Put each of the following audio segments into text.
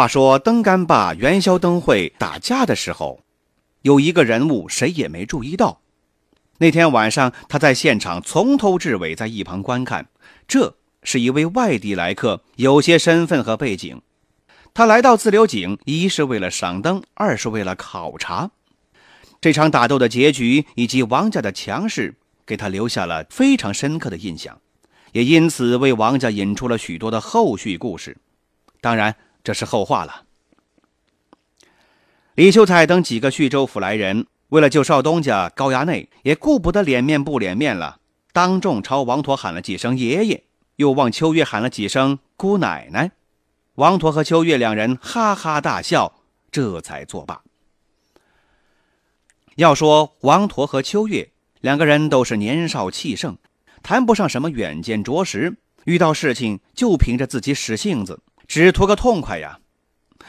话说灯杆坝元宵灯会打架的时候，有一个人物谁也没注意到。那天晚上，他在现场从头至尾在一旁观看。这是一位外地来客，有些身份和背景。他来到自流井，一是为了赏灯，二是为了考察。这场打斗的结局以及王家的强势，给他留下了非常深刻的印象，也因此为王家引出了许多的后续故事。当然。这是后话了。李秀才等几个徐州府来人，为了救少东家高衙内，也顾不得脸面不脸面了，当众朝王陀喊了几声爷爷，又望秋月喊了几声姑奶奶。王陀和秋月两人哈哈大笑，这才作罢。要说王陀和秋月两个人都是年少气盛，谈不上什么远见卓识，遇到事情就凭着自己使性子。只图个痛快呀，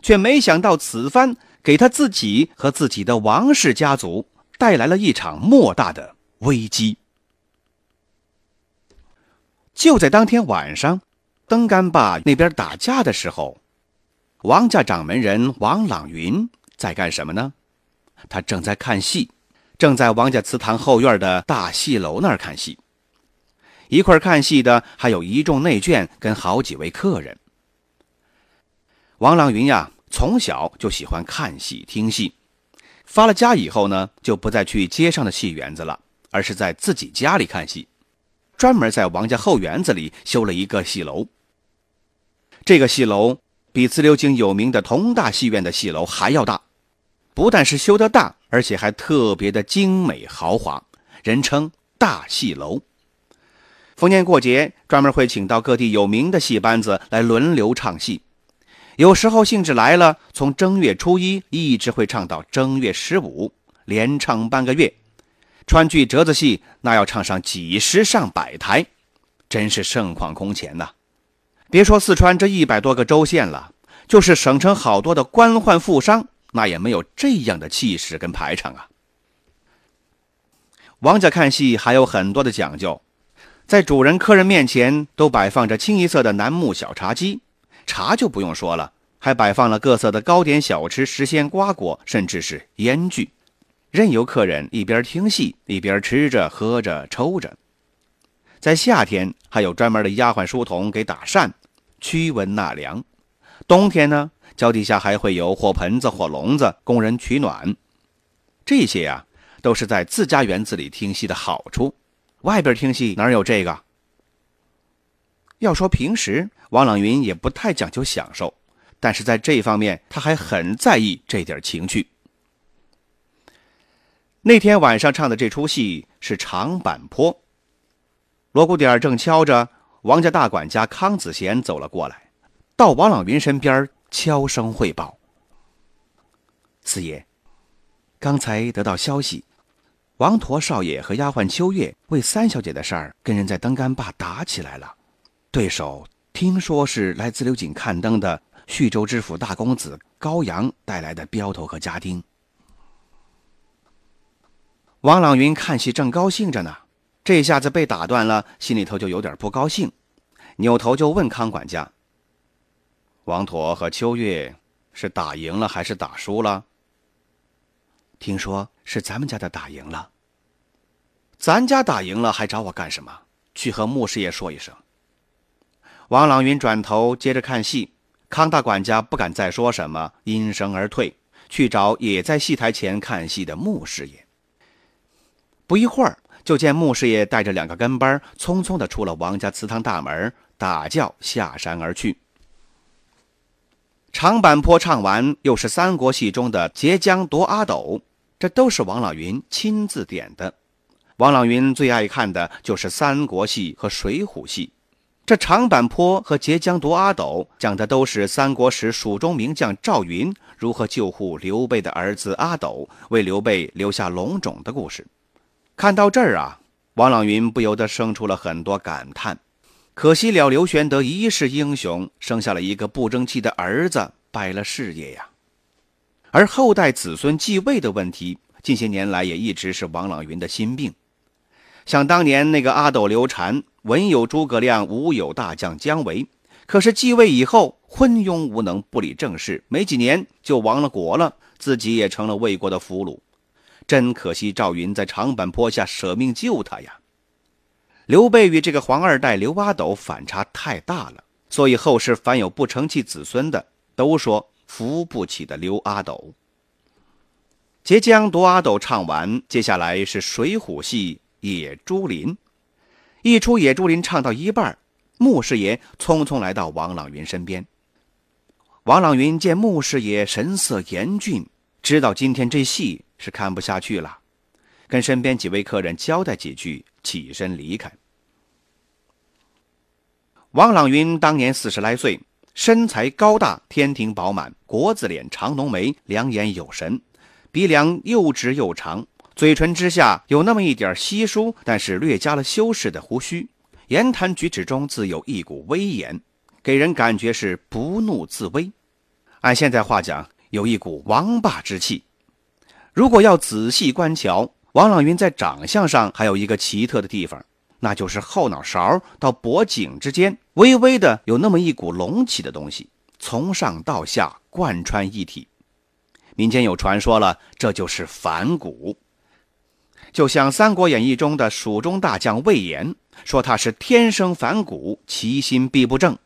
却没想到此番给他自己和自己的王氏家族带来了一场莫大的危机。就在当天晚上，登干坝那边打架的时候，王家掌门人王朗云在干什么呢？他正在看戏，正在王家祠堂后院的大戏楼那儿看戏。一块看戏的还有一众内眷跟好几位客人。王朗云呀，从小就喜欢看戏听戏。发了家以后呢，就不再去街上的戏园子了，而是在自己家里看戏，专门在王家后园子里修了一个戏楼。这个戏楼比自流井有名的同大戏院的戏楼还要大，不但是修得大，而且还特别的精美豪华，人称大戏楼。逢年过节，专门会请到各地有名的戏班子来轮流唱戏。有时候兴致来了，从正月初一一直会唱到正月十五，连唱半个月。川剧折子戏那要唱上几十上百台，真是盛况空前呐！别说四川这一百多个州县了，就是省城好多的官宦富商，那也没有这样的气势跟排场啊。王家看戏还有很多的讲究，在主人客人面前都摆放着清一色的楠木小茶几。茶就不用说了，还摆放了各色的糕点小吃、时鲜瓜果，甚至是烟具，任由客人一边听戏一边吃着、喝着、抽着。在夏天，还有专门的丫鬟书童给打扇、驱蚊纳凉；冬天呢，脚底下还会有火盆子、火笼子供人取暖。这些呀，都是在自家园子里听戏的好处。外边听戏哪有这个？要说平时，王朗云也不太讲究享受，但是在这方面，他还很在意这点情趣。那天晚上唱的这出戏是长坂坡，锣鼓点正敲着，王家大管家康子贤走了过来，到王朗云身边悄声汇报：“四爷，刚才得到消息，王驼少爷和丫鬟秋月为三小姐的事儿，跟人在登杆坝打起来了。”对手听说是来自流井看灯的徐州知府大公子高阳带来的镖头和家丁。王朗云看戏正高兴着呢，这下子被打断了，心里头就有点不高兴，扭头就问康管家：“王妥和秋月是打赢了还是打输了？”听说是咱们家的打赢了。咱家打赢了还找我干什么？去和穆师爷说一声。王朗云转头接着看戏，康大管家不敢再说什么，应声而退，去找也在戏台前看戏的穆师爷。不一会儿，就见穆师爷带着两个跟班，匆匆地出了王家祠堂大门，打轿下山而去。长坂坡唱完，又是三国戏中的截江夺阿斗，这都是王朗云亲自点的。王朗云最爱看的就是三国戏和水浒戏。这长坂坡和截江夺阿斗讲的都是三国时蜀中名将赵云如何救护刘备的儿子阿斗，为刘备留下龙种的故事。看到这儿啊，王朗云不由得生出了很多感叹：可惜了刘玄德一世英雄，生下了一个不争气的儿子，败了事业呀。而后代子孙继位的问题，近些年来也一直是王朗云的心病。想当年那个阿斗刘禅。文有诸葛亮，武有大将姜维，可是继位以后昏庸无能，不理政事，没几年就亡了国了，自己也成了魏国的俘虏。真可惜，赵云在长坂坡下舍命救他呀。刘备与这个黄二代刘阿斗反差太大了，所以后世凡有不成器子孙的，都说扶不起的刘阿斗。截江夺阿斗唱完，接下来是水浒戏野猪林。一出野猪林唱到一半，穆师爷匆匆来到王朗云身边。王朗云见穆师爷神色严峻，知道今天这戏是看不下去了，跟身边几位客人交代几句，起身离开。王朗云当年四十来岁，身材高大，天庭饱满，国字脸，长浓眉，两眼有神，鼻梁又直又长。嘴唇之下有那么一点稀疏，但是略加了修饰的胡须，言谈举止中自有一股威严，给人感觉是不怒自威。按现在话讲，有一股王霸之气。如果要仔细观瞧，王朗云在长相上还有一个奇特的地方，那就是后脑勺到脖颈之间微微的有那么一股隆起的东西，从上到下贯穿一体。民间有传说了，这就是反骨。就像《三国演义》中的蜀中大将魏延说：“他是天生反骨，其心必不正。”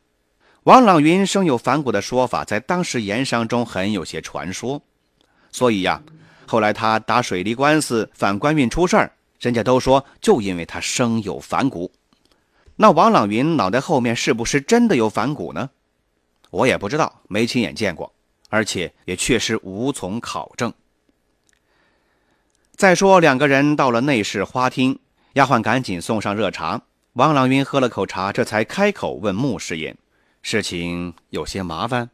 王朗云生有反骨的说法，在当时盐商中很有些传说。所以呀，后来他打水利官司反官运出事儿，人家都说就因为他生有反骨。那王朗云脑袋后面是不是真的有反骨呢？我也不知道，没亲眼见过，而且也确实无从考证。再说，两个人到了内室花厅，丫鬟赶紧送上热茶。王朗云喝了口茶，这才开口问穆师爷：“事情有些麻烦。”